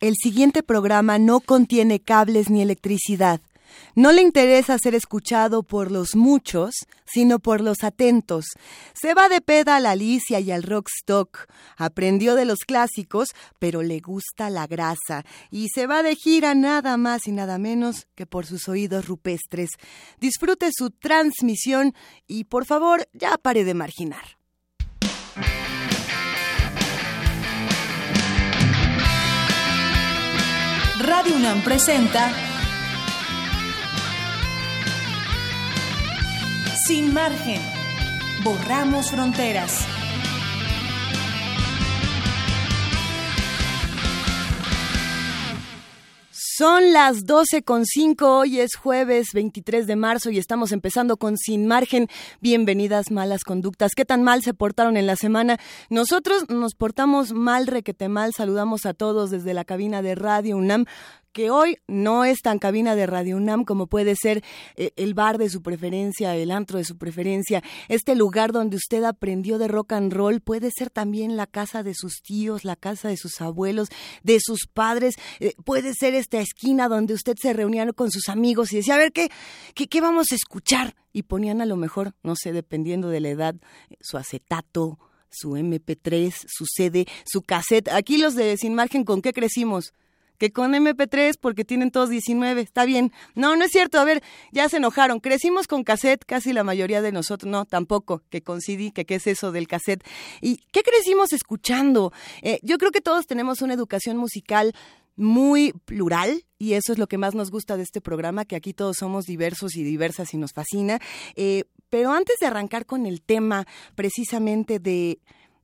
El siguiente programa no contiene cables ni electricidad. No le interesa ser escuchado por los muchos, sino por los atentos. Se va de peda a la Alicia y al rockstock. Aprendió de los clásicos, pero le gusta la grasa. Y se va de gira nada más y nada menos que por sus oídos rupestres. Disfrute su transmisión y por favor ya pare de marginar. Radio presenta Sin margen. Borramos fronteras. Son las 12 con 5, hoy es jueves 23 de marzo y estamos empezando con Sin Margen. Bienvenidas malas conductas. ¿Qué tan mal se portaron en la semana? Nosotros nos portamos mal, requete mal. Saludamos a todos desde la cabina de Radio UNAM que hoy no es tan cabina de Radio UNAM como puede ser eh, el bar de su preferencia, el antro de su preferencia, este lugar donde usted aprendió de rock and roll, puede ser también la casa de sus tíos, la casa de sus abuelos, de sus padres, eh, puede ser esta esquina donde usted se reunía con sus amigos y decía, a ver, ¿qué, qué, qué vamos a escuchar? Y ponían a lo mejor, no sé, dependiendo de la edad, su acetato, su MP3, su CD, su cassette. Aquí los de Sin Margen, ¿con qué crecimos? Que con MP3 porque tienen todos 19, está bien. No, no es cierto, a ver, ya se enojaron. Crecimos con cassette, casi la mayoría de nosotros, no, tampoco, que con CD, que qué es eso del cassette. ¿Y qué crecimos escuchando? Eh, yo creo que todos tenemos una educación musical muy plural y eso es lo que más nos gusta de este programa, que aquí todos somos diversos y diversas y nos fascina. Eh, pero antes de arrancar con el tema precisamente de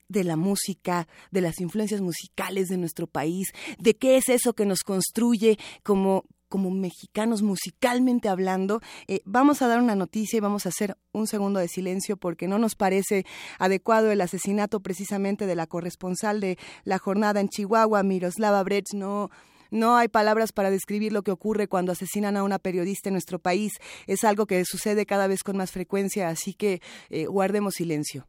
de la música, de las influencias musicales de nuestro país, de qué es eso que nos construye como como mexicanos musicalmente hablando, eh, vamos a dar una noticia y vamos a hacer un segundo de silencio porque no nos parece adecuado el asesinato precisamente de la corresponsal de la jornada en Chihuahua, Miroslava Brecht. No, no hay palabras para describir lo que ocurre cuando asesinan a una periodista en nuestro país. Es algo que sucede cada vez con más frecuencia, así que eh, guardemos silencio.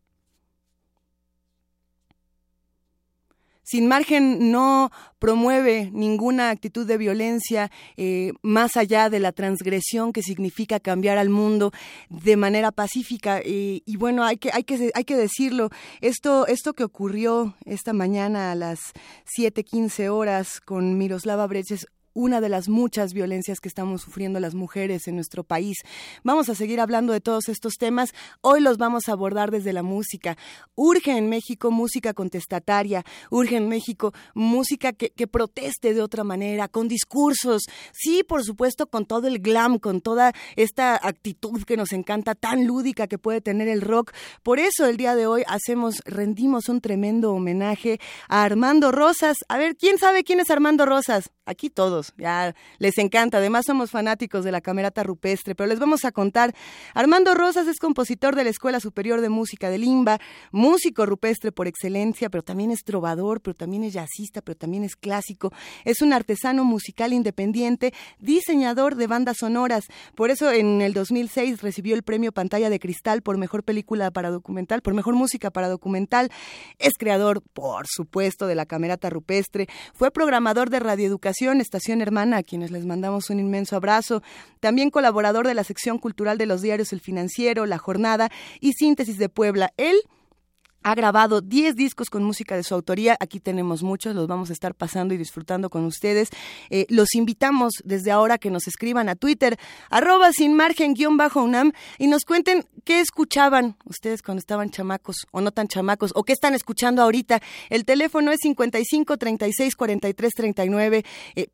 Sin Margen no promueve ninguna actitud de violencia eh, más allá de la transgresión que significa cambiar al mundo de manera pacífica. Y bueno, hay que, hay, que, hay que decirlo, esto, esto que ocurrió esta mañana a las 7.15 horas con Miroslava Brecht una de las muchas violencias que estamos sufriendo las mujeres en nuestro país. Vamos a seguir hablando de todos estos temas. Hoy los vamos a abordar desde la música. Urge en México música contestataria, urge en México música que, proteste de otra manera, con discursos, sí, por supuesto, con todo el glam, con toda esta actitud que nos encanta, tan lúdica que puede tener el rock. Por eso el día de hoy hacemos, rendimos un tremendo homenaje a Armando Rosas. A ver, ¿quién sabe quién es Armando Rosas? Aquí todos ya les encanta. Además somos fanáticos de la camerata rupestre, pero les vamos a contar. Armando Rosas es compositor de la Escuela Superior de Música de Limba, músico rupestre por excelencia, pero también es trovador, pero también es jazzista, pero también es clásico. Es un artesano musical independiente, diseñador de bandas sonoras. Por eso en el 2006 recibió el premio Pantalla de Cristal por mejor película para documental, por mejor música para documental. Es creador, por supuesto, de la camerata rupestre. Fue programador de radioeducación, estación Hermana, a quienes les mandamos un inmenso abrazo. También colaborador de la sección cultural de los diarios El Financiero, La Jornada y Síntesis de Puebla. Él ha grabado 10 discos con música de su autoría. Aquí tenemos muchos, los vamos a estar pasando y disfrutando con ustedes. Eh, los invitamos desde ahora que nos escriban a Twitter, arroba sin margen guion bajo UNAM, y nos cuenten qué escuchaban ustedes cuando estaban chamacos o no tan chamacos, o qué están escuchando ahorita. El teléfono es 55 36 43 39.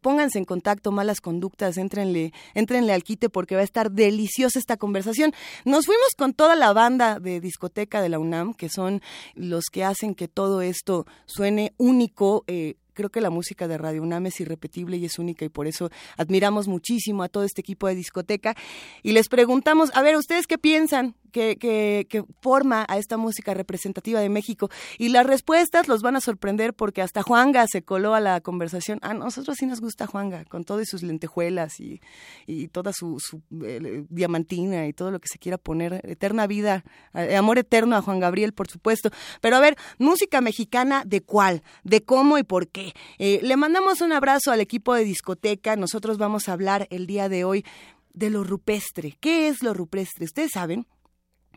pónganse en contacto, malas conductas, entrenle, entrenle al quite porque va a estar deliciosa esta conversación. Nos fuimos con toda la banda de discoteca de la UNAM, que son los que hacen que todo esto suene único. Eh, creo que la música de Radio UNAM es irrepetible y es única y por eso admiramos muchísimo a todo este equipo de discoteca y les preguntamos, a ver, ¿ustedes qué piensan? Que, que, forma a esta música representativa de México. Y las respuestas los van a sorprender porque hasta Juanga se coló a la conversación. A nosotros sí nos gusta Juanga, con todas sus lentejuelas y, y toda su, eh, diamantina y todo lo que se quiera poner. Eterna vida, eh, amor eterno a Juan Gabriel, por supuesto. Pero a ver, música mexicana, ¿de cuál? ¿De cómo y por qué? Eh, le mandamos un abrazo al equipo de discoteca. Nosotros vamos a hablar el día de hoy de lo rupestre. ¿Qué es lo rupestre? Ustedes saben,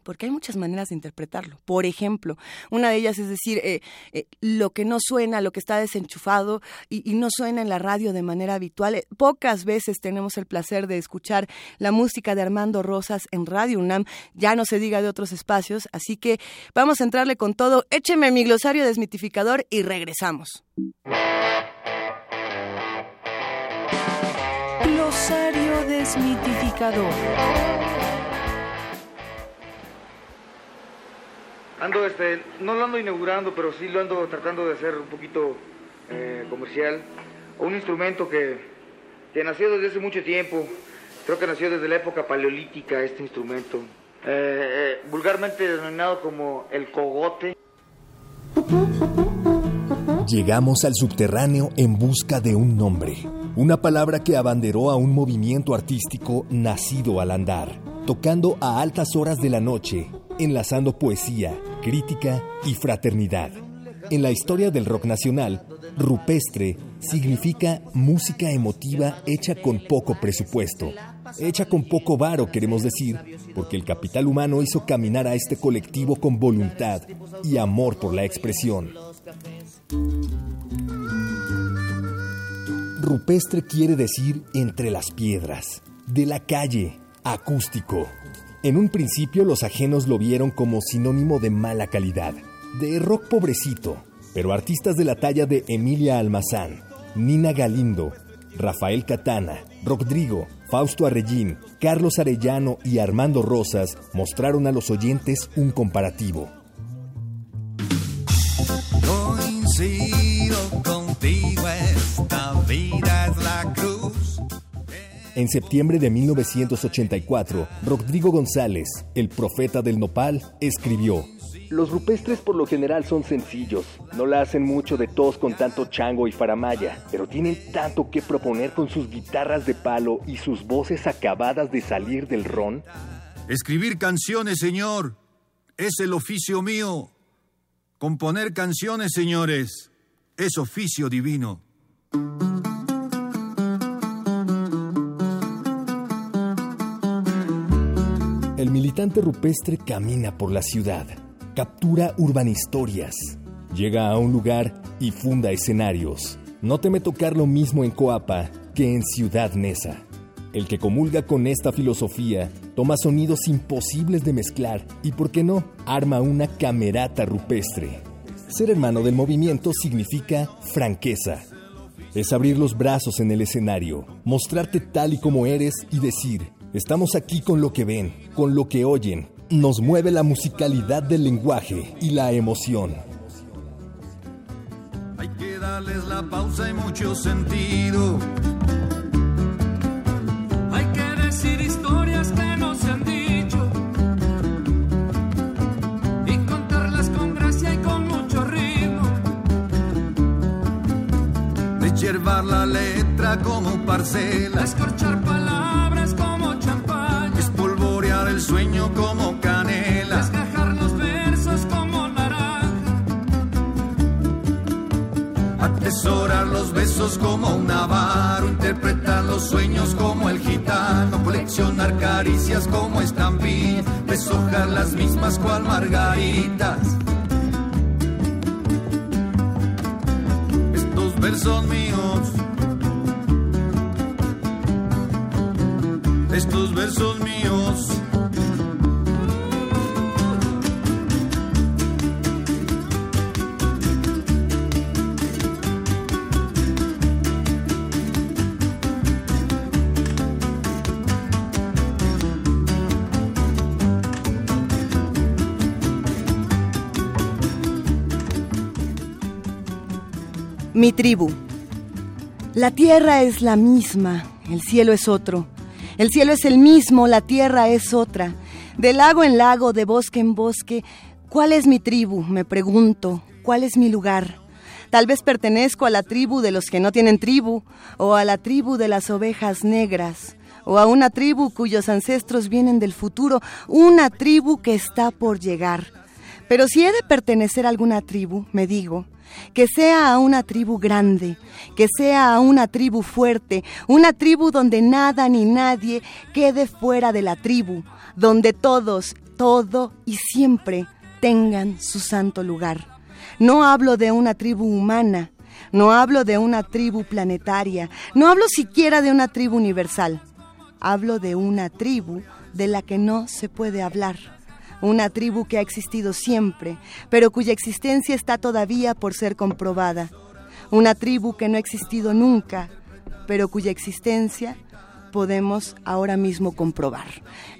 porque hay muchas maneras de interpretarlo. Por ejemplo, una de ellas es decir, eh, eh, lo que no suena, lo que está desenchufado y, no suena en la radio de manera habitual. Eh, pocas veces tenemos el placer de escuchar la música de Armando Rosas en Radio UNAM, ya no se diga de otros espacios, así que vamos a entrarle con todo. Écheme mi glosario desmitificador y regresamos. Glosario desmitificador. Ando, este, no lo ando inaugurando, pero sí lo ando tratando de hacer un poquito eh, comercial. Un instrumento que, que, nació desde hace mucho tiempo. Creo que nació desde la época paleolítica este instrumento. Eh, eh, vulgarmente denominado como el cogote. Llegamos al subterráneo en busca de un nombre. Una palabra que abanderó a un movimiento artístico nacido al andar, tocando a altas horas de la noche enlazando poesía, crítica y fraternidad. En la historia del rock nacional, rupestre significa música emotiva hecha con poco presupuesto. Hecha con poco varo, queremos decir, porque el capital humano hizo caminar a este colectivo con voluntad y amor por la expresión. Rupestre quiere decir entre las piedras, de la calle, acústico. En un principio los ajenos lo vieron como sinónimo de mala calidad, de rock pobrecito, pero artistas de la talla de Emilia Almazán, Nina Galindo, Rafael Catana, Rodrigo, Fausto Arrellín, Carlos Arellano y Armando Rosas mostraron a los oyentes un comparativo. Coincido contigo, esta vida es la en septiembre de 1984, Rodrigo González, el profeta del nopal, escribió, los rupestres por lo general son sencillos, no la hacen mucho de tos con tanto chango y faramaya, pero tienen tanto que proponer con sus guitarras de palo y sus voces acabadas de salir del ron. Escribir canciones, señor, es el oficio mío. Componer canciones, señores, es oficio divino. Militante rupestre camina por la ciudad, captura urbanistorias, llega a un lugar y funda escenarios. No teme tocar lo mismo en Coapa que en Ciudad Neza. El que comulga con esta filosofía toma sonidos imposibles de mezclar y, por qué no, arma una camerata rupestre. Ser hermano del movimiento significa franqueza. Es abrir los brazos en el escenario, mostrarte tal y como eres y decir, Estamos aquí con lo que ven, con lo que oyen. Nos mueve la musicalidad del lenguaje y la emoción. Hay que darles la pausa y mucho sentido. Hay que decir historias que no se han dicho. Y contarlas con gracia y con mucho ritmo. Dechervar la letra como parcela. Escorchar sueño como canela. Desgajar los versos como naranja. Atesorar los besos como un avaro. Interpretar los sueños como el gitano. Coleccionar caricias como estampillas. Deshojar las mismas cual margaritas. Estos versos míos. Estos versos míos Mi tribu. La tierra es la misma, el cielo es otro. El cielo es el mismo, la tierra es otra. De lago en lago, de bosque en bosque, ¿cuál es mi tribu? Me pregunto, ¿cuál es mi lugar? Tal vez pertenezco a la tribu de los que no tienen tribu, o a la tribu de las ovejas negras, o a una tribu cuyos ancestros vienen del futuro, una tribu que está por llegar. Pero si he de pertenecer a alguna tribu, me digo, que sea a una tribu grande, que sea a una tribu fuerte, una tribu donde nada ni nadie quede fuera de la tribu, donde todos, todo y siempre tengan su santo lugar. No hablo de una tribu humana, no hablo de una tribu planetaria, no hablo siquiera de una tribu universal. Hablo de una tribu de la que no se puede hablar una tribu que ha existido siempre, pero cuya existencia está todavía por ser comprobada, una tribu que no ha existido nunca, pero cuya existencia podemos ahora mismo comprobar.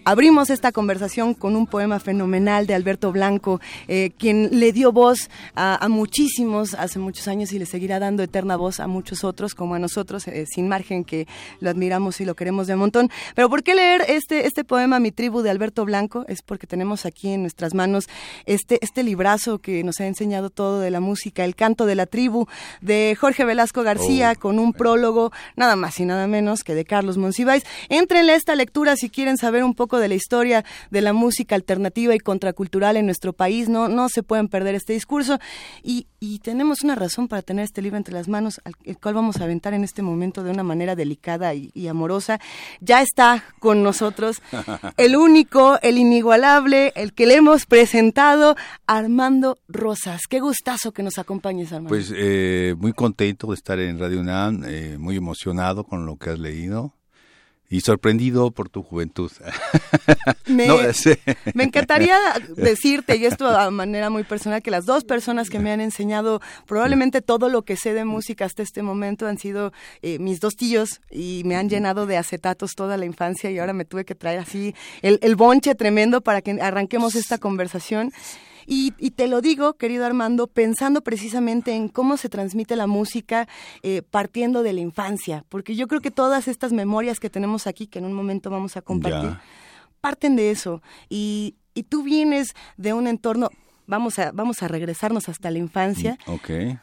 Abrimos esta conversación con un poema fenomenal de Alberto Blanco, eh, quien le dio voz a, muchísimos hace muchos años y le seguirá dando eterna voz a muchos otros, como a nosotros, eh, sin margen que lo admiramos y lo queremos de un montón. Pero ¿por qué leer este, este poema, Mi tribu, de Alberto Blanco? Es porque tenemos aquí en nuestras manos este, este librazo que nos ha enseñado todo de la música, El canto de la tribu, de Jorge Velasco García, oh, con un prólogo, nada más y nada menos que de Carlos Monsiváis Entren a esta lectura si quieren saber un poco de la historia de la música alternativa y contracultural en nuestro país. No, no se pueden perder este discurso. Y, tenemos una razón para tener este libro entre las manos, al el cual vamos a aventar en este momento de una manera delicada y, y amorosa. Ya está con nosotros el único, el inigualable, el que le hemos presentado, Armando Rosas. Qué gustazo que nos acompañes, Armando. Pues eh, muy contento de estar en Radio UNAM, eh, muy emocionado con lo que has leído y sorprendido por tu juventud. Me, me, encantaría decirte, y esto de manera muy personal, que las dos personas que me han enseñado probablemente todo lo que sé de música hasta este momento han sido eh, mis dos tíos y me han llenado de acetatos toda la infancia y ahora me tuve que traer así el, el bonche tremendo para que arranquemos esta conversación. Y, te lo digo, querido Armando, pensando precisamente en cómo se transmite la música eh, partiendo de la infancia, porque yo creo que todas estas memorias que tenemos aquí, que en un momento vamos a compartir, parten de eso. Y, y tú vienes de un entorno, vamos a, vamos a regresarnos hasta la infancia, mm,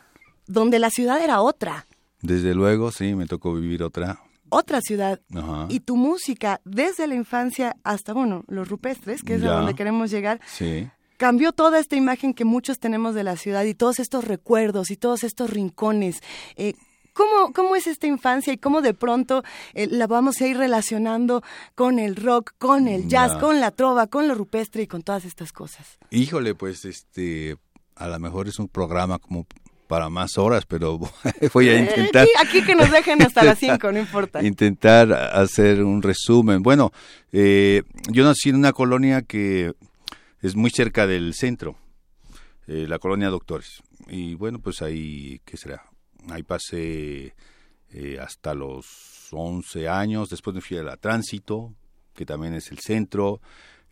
donde la ciudad era otra. Desde luego, sí, me tocó vivir otra otra ciudad. Y tu música, desde la infancia hasta, bueno, los rupestres, que es a donde queremos llegar, sí cambió toda esta imagen que muchos tenemos de la ciudad y todos estos recuerdos y todos estos rincones. Eh, ¿Cómo, ¿Cómo es esta infancia y cómo de pronto eh, la vamos a ir relacionando con el rock, con el jazz, con la trova, con lo rupestre y con todas estas cosas? Híjole, pues este, a lo mejor es un programa como para más horas, pero voy a eh, intentar. aquí que nos dejen hasta las 5, no importa. Intentar hacer un resumen. Bueno, yo nací en una colonia que es muy cerca del centro, eh, la colonia Doctores. Y bueno, pues ahí, ¿qué será? Ahí pasé eh, hasta los 11 años, después me fui a la Tránsito, que también es el centro,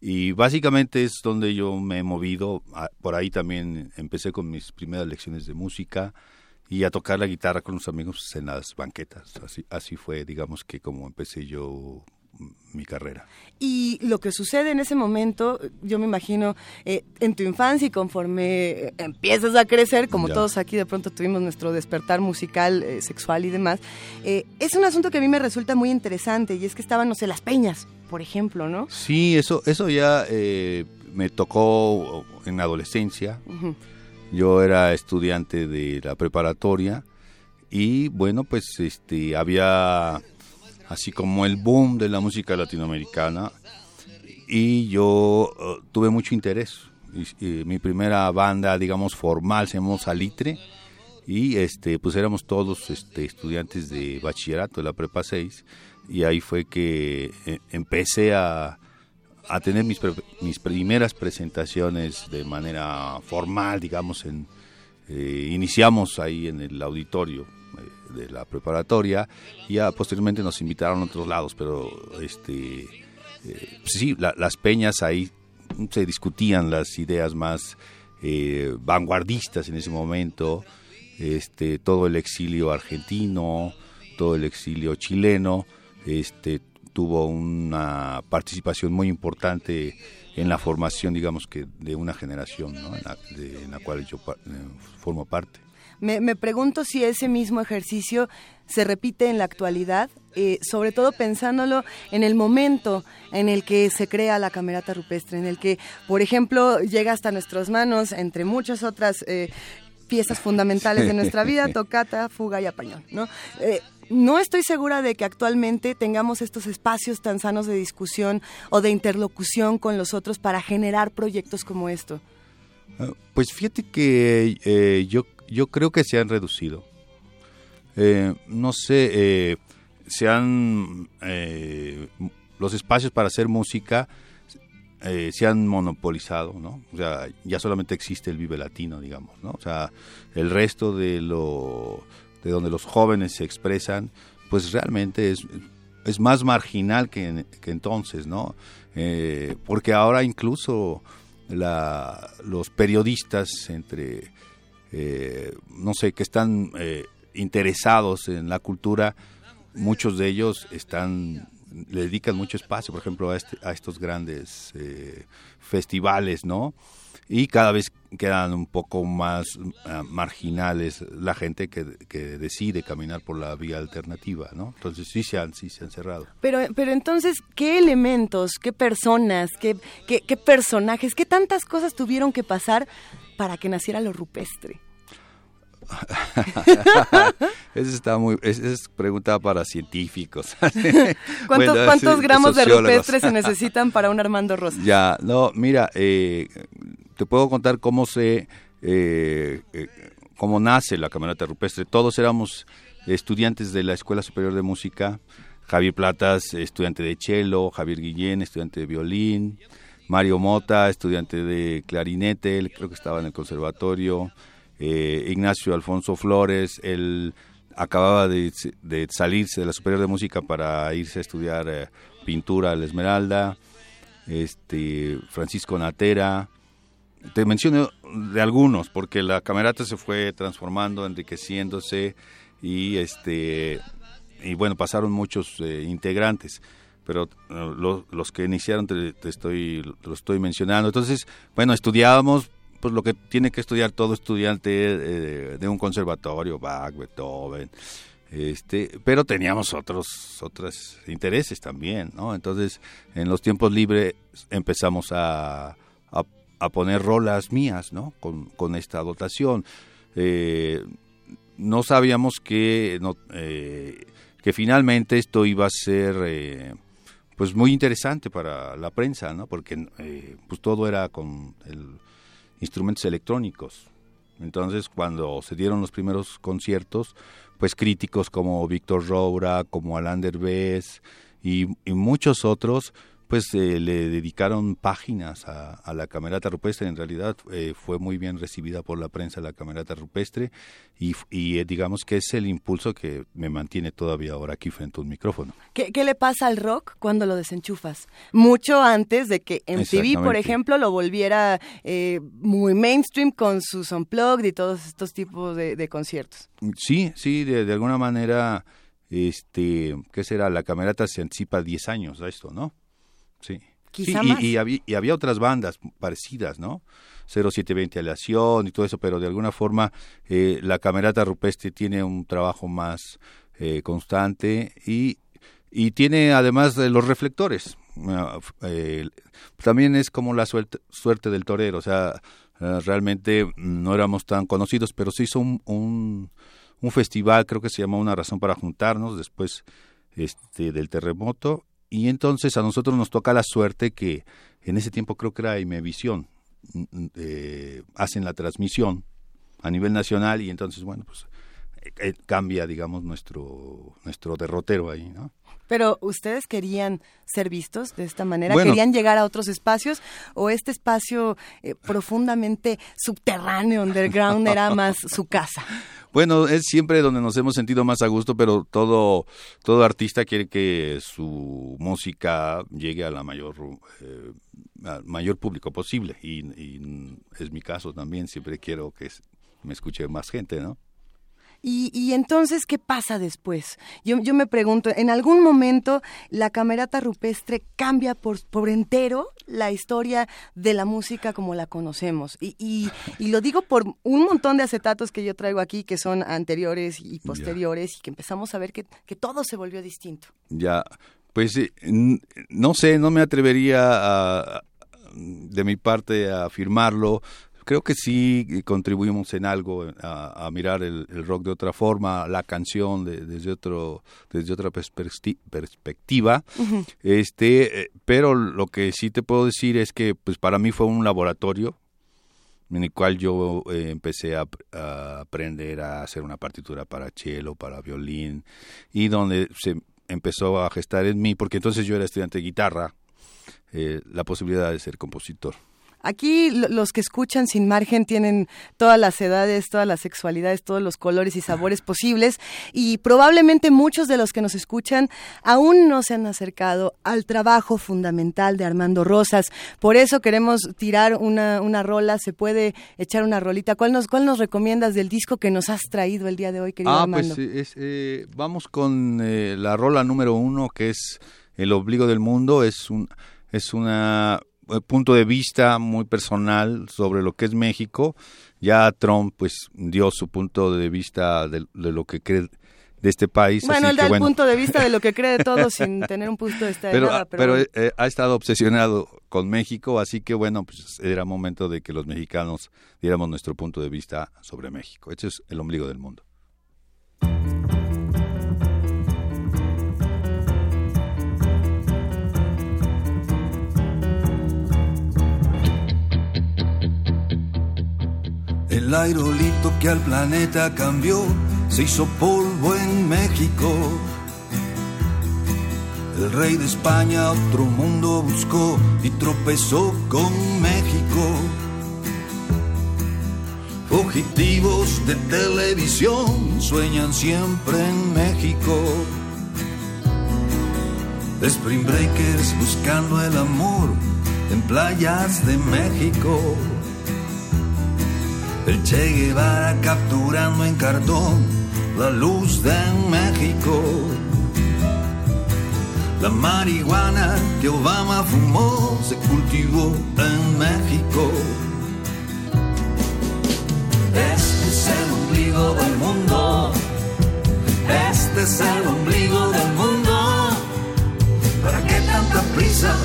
y básicamente es donde yo me he movido. Ah, por ahí también empecé con mis primeras lecciones de música y a tocar la guitarra con los amigos en las banquetas. Así, así fue, digamos que como empecé yo mi carrera. Y lo que sucede en ese momento, yo me imagino, eh, en tu infancia y conforme eh, empiezas a crecer, como todos aquí de pronto tuvimos nuestro despertar musical, eh, sexual y demás, es un asunto que a mí me resulta muy interesante y es que estaban, no sé, las peñas, por ejemplo, ¿no? Sí, eso, eso ya me tocó en adolescencia. Yo era estudiante de la preparatoria y bueno, pues este había así como el boom de la música latinoamericana. Y yo uh, tuve mucho interés. mi primera banda, digamos, formal se llamó Salitre. Y este pues éramos todos este, estudiantes de bachillerato de la prepa 6 y ahí fue que eh, empecé a, a tener mis, mis primeras presentaciones de manera formal, digamos, en, eh, iniciamos ahí en el auditorio de la preparatoria y ya posteriormente nos invitaron a otros lados, pero este eh, sí, las peñas ahí se discutían las ideas más eh, vanguardistas en ese momento, este todo el exilio argentino, todo el exilio chileno, este tuvo una participación muy importante en la formación, digamos que, de una generación, ¿no? en, la, cual yo eh, formo parte. Me, me, pregunto si ese mismo ejercicio se repite en la actualidad, eh, sobre todo pensándolo en el momento en el que se crea la camerata rupestre, en el que, por ejemplo, llega hasta nuestras manos, entre muchas otras eh, piezas fundamentales de nuestra vida, tocata, fuga y apañón, ¿no? Eh, no estoy segura de que actualmente tengamos estos espacios tan sanos de discusión o de interlocución con los otros para generar proyectos como esto. Ah, pues fíjate que yo, yo creo que se han reducido. Eh, no sé, eh, se han, eh, los espacios para hacer música se han monopolizado, ¿no? O sea, ya solamente existe el Vive Latino, digamos, ¿no? O sea, el resto de lo, de donde los jóvenes se expresan, pues realmente es, es más marginal que, que entonces, ¿no? porque ahora incluso la, los periodistas entre, no sé, que están interesados en la cultura, muchos de ellos están le dedican mucho espacio, por ejemplo, a, este, a estos grandes eh, festivales, ¿no? Y cada vez quedan un poco más ah, marginales la gente que, decide caminar por la vía alternativa, ¿no? Entonces sí se han, sí se han cerrado. Pero, pero entonces, ¿qué elementos, qué personas, qué, qué, qué personajes, qué tantas cosas tuvieron que pasar para que naciera lo rupestre? Esa está muy, es pregunta para científicos. ¿Cuántos, gramos de rupestre se necesitan para un Armando Rosa? Ya, no, mira, eh, te puedo contar cómo se, eh, eh, cómo nace la camerata rupestre. Todos éramos estudiantes de la Escuela Superior de Música. Javier Platas, estudiante de cello, Javier Guillén, estudiante de violín, Mario Mota, estudiante de clarinete, creo que estaba en el conservatorio, eh, Ignacio Alfonso Flores, él acababa de, salirse de la Superior de Música para irse a estudiar eh, pintura a la Esmeralda, este, Francisco Natera, te menciono de algunos, porque la camerata se fue transformando, enriqueciéndose y este y bueno, pasaron muchos eh, integrantes, pero los que iniciaron te, te, estoy lo estoy mencionando. Entonces, bueno, estudiábamos pues lo que tiene que estudiar todo estudiante eh, de un conservatorio, Bach, Beethoven, este, pero teníamos otros otros intereses también, ¿no? Entonces, en los tiempos libres empezamos a, a, poner rolas mías, ¿no? Con, con esta dotación. Eh, no sabíamos que, no, eh, que finalmente esto iba a ser pues muy interesante para la prensa, ¿no? Porque pues todo era con el instrumentos electrónicos. Entonces, cuando se dieron los primeros conciertos, pues críticos como Víctor Roura, como Alain Derbez y muchos otros, pues eh, le dedicaron páginas a, la camerata rupestre. En realidad eh, fue muy bien recibida por la prensa la camerata rupestre y, y eh, digamos que es el impulso que me mantiene todavía ahora aquí frente a un micrófono. ¿Qué, le pasa al rock cuando lo desenchufas? Mucho antes de que MTV, por ejemplo, lo volviera muy mainstream con sus unplugged y todos estos tipos de, conciertos. Sí, sí, de, de, alguna manera, este, ¿qué será? La camerata se anticipa 10 años a esto, ¿no? Sí. y, había, otras bandas parecidas, ¿no? 0720 Aleación y todo eso, pero de alguna forma eh, la Camerata Rupestre tiene un trabajo más eh, constante y, y tiene además los reflectores. Ah, eh, también es como la suerte, suerte del torero, o sea, realmente no éramos tan conocidos, pero se hizo un, un, un festival, creo que se llamó Una Razón para Juntarnos, después este, del terremoto, y entonces a nosotros nos toca la suerte que en ese tiempo creo que era Imevisión, mm, mm, eh, hacen la transmisión a nivel nacional y entonces, bueno, pues eh, eh, cambia, digamos, nuestro, nuestro derrotero ahí, ¿no? Pero ustedes querían ser vistos de esta manera, querían llegar a otros espacios o este espacio profundamente subterráneo, underground, era más su casa. Bueno, es siempre donde nos hemos sentido más a gusto, pero todo, todo artista quiere que su música llegue a la mayor, eh, al mayor público posible. Y, es mi caso también, siempre quiero que me escuche más gente, ¿no? Y, entonces, ¿qué pasa después? Yo, yo, me pregunto, ¿en algún momento la camerata rupestre cambia por, por entero la historia de la música como la conocemos? Y, y, lo digo por un montón de acetatos que yo traigo aquí, que son anteriores y posteriores, y que empezamos a ver que, que todo se volvió distinto. Ya, pues eh, no sé, no me atrevería a, de mi parte a afirmarlo creo que sí contribuimos en algo a, mirar el, rock de otra forma, la canción desde otro desde otra perspectiva. Este, eh, pero lo que sí te puedo decir es que pues para mí fue un laboratorio en el cual yo eh, empecé a, aprender a hacer una partitura para cello, para violín y donde se empezó a gestar en mí porque entonces yo era estudiante de guitarra eh, la posibilidad de ser compositor. Aquí los que escuchan sin margen tienen todas las edades, todas las sexualidades, todos los colores y sabores posibles y probablemente muchos de los que nos escuchan aún no se han acercado al trabajo fundamental de Armando Rosas. Por eso queremos tirar una, una rola, se puede echar una rolita. ¿Cuál nos, cuál nos recomiendas del disco que nos has traído el día de hoy, querido ah, Armando? Pues eh, vamos con eh, la rola número uno que es El obligo del mundo. Es un es una punto de vista muy personal sobre lo que es México. Ya Trump pues dio su punto de vista de, lo que cree de este país. Bueno, él da el punto de vista de lo que cree de todo sin tener un punto de vista de pero, nada. Pero, eh, ha estado obsesionado con México, así que bueno, pues era momento de que los mexicanos diéramos nuestro punto de vista sobre México. Este es el ombligo del mundo. El aerolito que al planeta cambió se hizo polvo en México. El rey de España otro mundo buscó y tropezó con México. Fugitivos de televisión sueñan siempre en México. Spring Breakers buscando el amor en playas de México. El Che Guevara capturando en cartón la luz de México. La marihuana que Obama fumó se cultivó en México. Este es el ombligo del mundo. Este es el ombligo del mundo. ¿Para qué tanta prisa?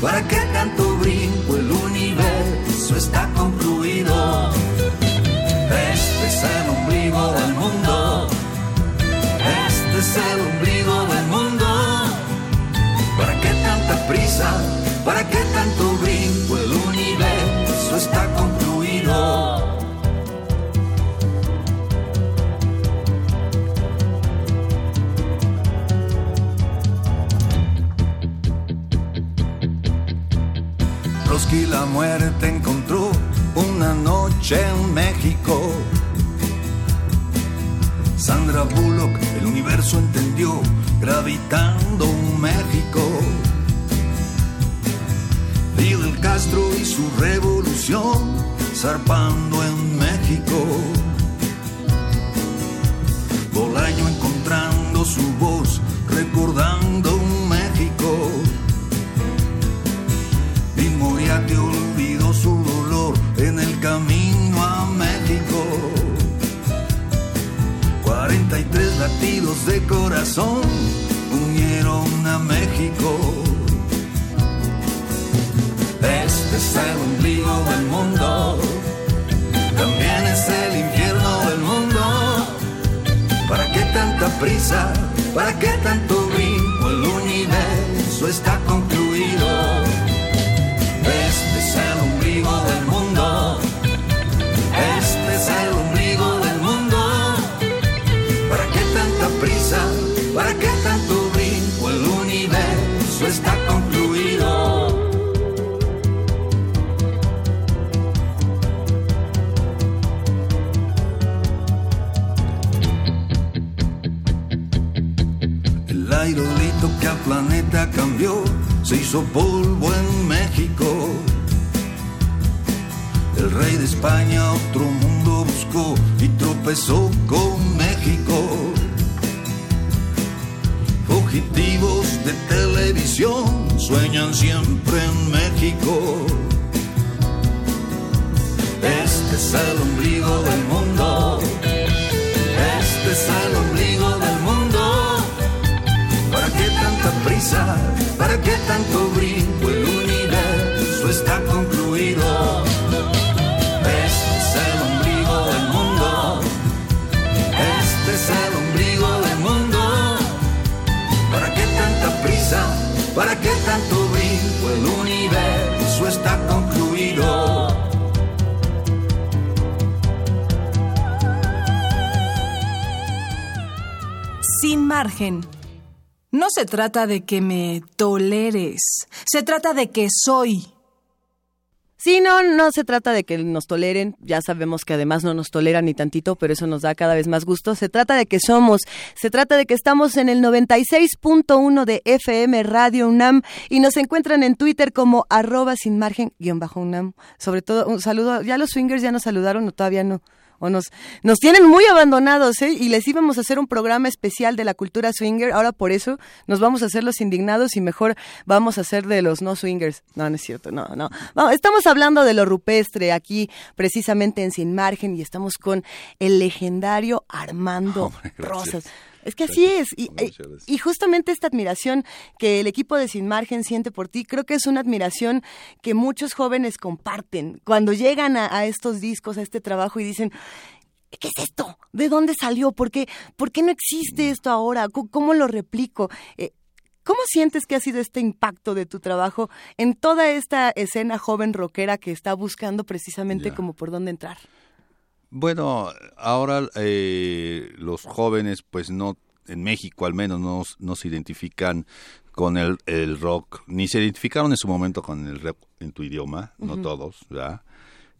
¿Para qué tanto brinco? El universo está concluido. El ombligo del mundo. Este es el ombligo del mundo. ¿Para qué tanta prisa? ¿Para qué tanto brinco? El universo está concluido. que la muerte encontró una noche en México. El universo entendió, gravitando México. Fidel Castro y su revolución, zarpando en México. Bolaño encontrando su voz, latidos de corazón unieron a México. Este es el ombligo del mundo, también es el infierno del mundo. ¿Para qué tanta prisa? ¿Para qué tanto brinco? El universo está concluido. Polvo en México. El rey de España otro mundo buscó y tropezó con México. México. Fugitivos de televisión sueñan siempre en México. Este es el ombligo del mundo. ¿Para qué tanto brinco? El universo está concluido. Este es el ombligo del mundo. Este es el ombligo del mundo. ¿Para qué tanta prisa? ¿Para qué tanto brinco? El universo está concluido. Sin margen. No se trata de que me toleres, se trata de que soy. Sí, no, no se trata de que nos toleren, ya sabemos que además no nos toleran ni tantito, pero eso nos da cada vez más gusto. Se trata de que somos, se trata de que estamos en el 96.1 de FM Radio UNAM y nos encuentran en Twitter como arroba sin margen guion bajo UNAM. Sobre todo, un saludo, ¿ya los swingers ya nos saludaron o todavía no? O nos, nos tienen muy abandonados, ¿eh? Y les íbamos a hacer un programa especial de la cultura swinger, ahora por eso nos vamos a hacer los indignados y mejor vamos a hacer de los no swingers. No, no es cierto, no, no. Estamos hablando de lo rupestre aquí, precisamente en Sin Margen, y estamos con el legendario Armando Rosas. Es que así es. Y, y, justamente esta admiración que el equipo de Sin Margen siente por ti, creo que es una admiración que muchos jóvenes comparten. Cuando llegan a, estos discos, a este trabajo y dicen, ¿qué es esto? ¿De dónde salió? ¿Por qué, ¿Por qué no existe esto ahora? ¿Cómo, lo replico? Eh, ¿Cómo sientes que ha sido este impacto de tu trabajo en toda esta escena joven rockera que está buscando precisamente como por dónde entrar? Bueno, ahora eh, los jóvenes, pues no, en México al menos, no, no se identifican con el, el, rock, ni se identificaron en su momento con el rock en tu idioma, no todos, ¿verdad?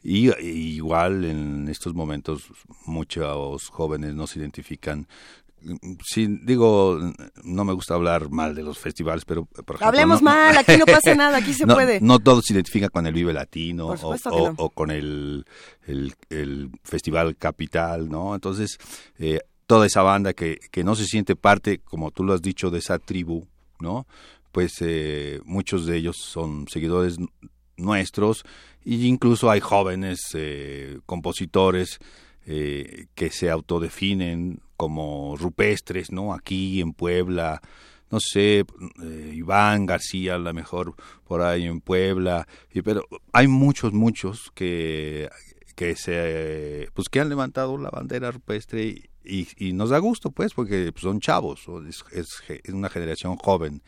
Y, igual en estos momentos muchos jóvenes no se identifican sí, digo, no me gusta hablar mal de los festivales, pero por ejemplo, Hablemos mal, aquí no pasa nada, aquí se puede. No todos se identifican con el Vive Latino o, con el, el, Festival Capital, ¿no? Entonces, eh, toda esa banda que, que no se siente parte, como tú lo has dicho, de esa tribu, ¿no? Pues eh, muchos de ellos son seguidores nuestros e incluso hay jóvenes eh, compositores eh, que se autodefinen como rupestres, ¿no? Aquí en Puebla, no sé, eh, Iván García, a lo mejor por ahí en Puebla, y, pero hay muchos, muchos que, que se, pues que han levantado la bandera rupestre y, nos da gusto, pues, porque son chavos, es una generación joven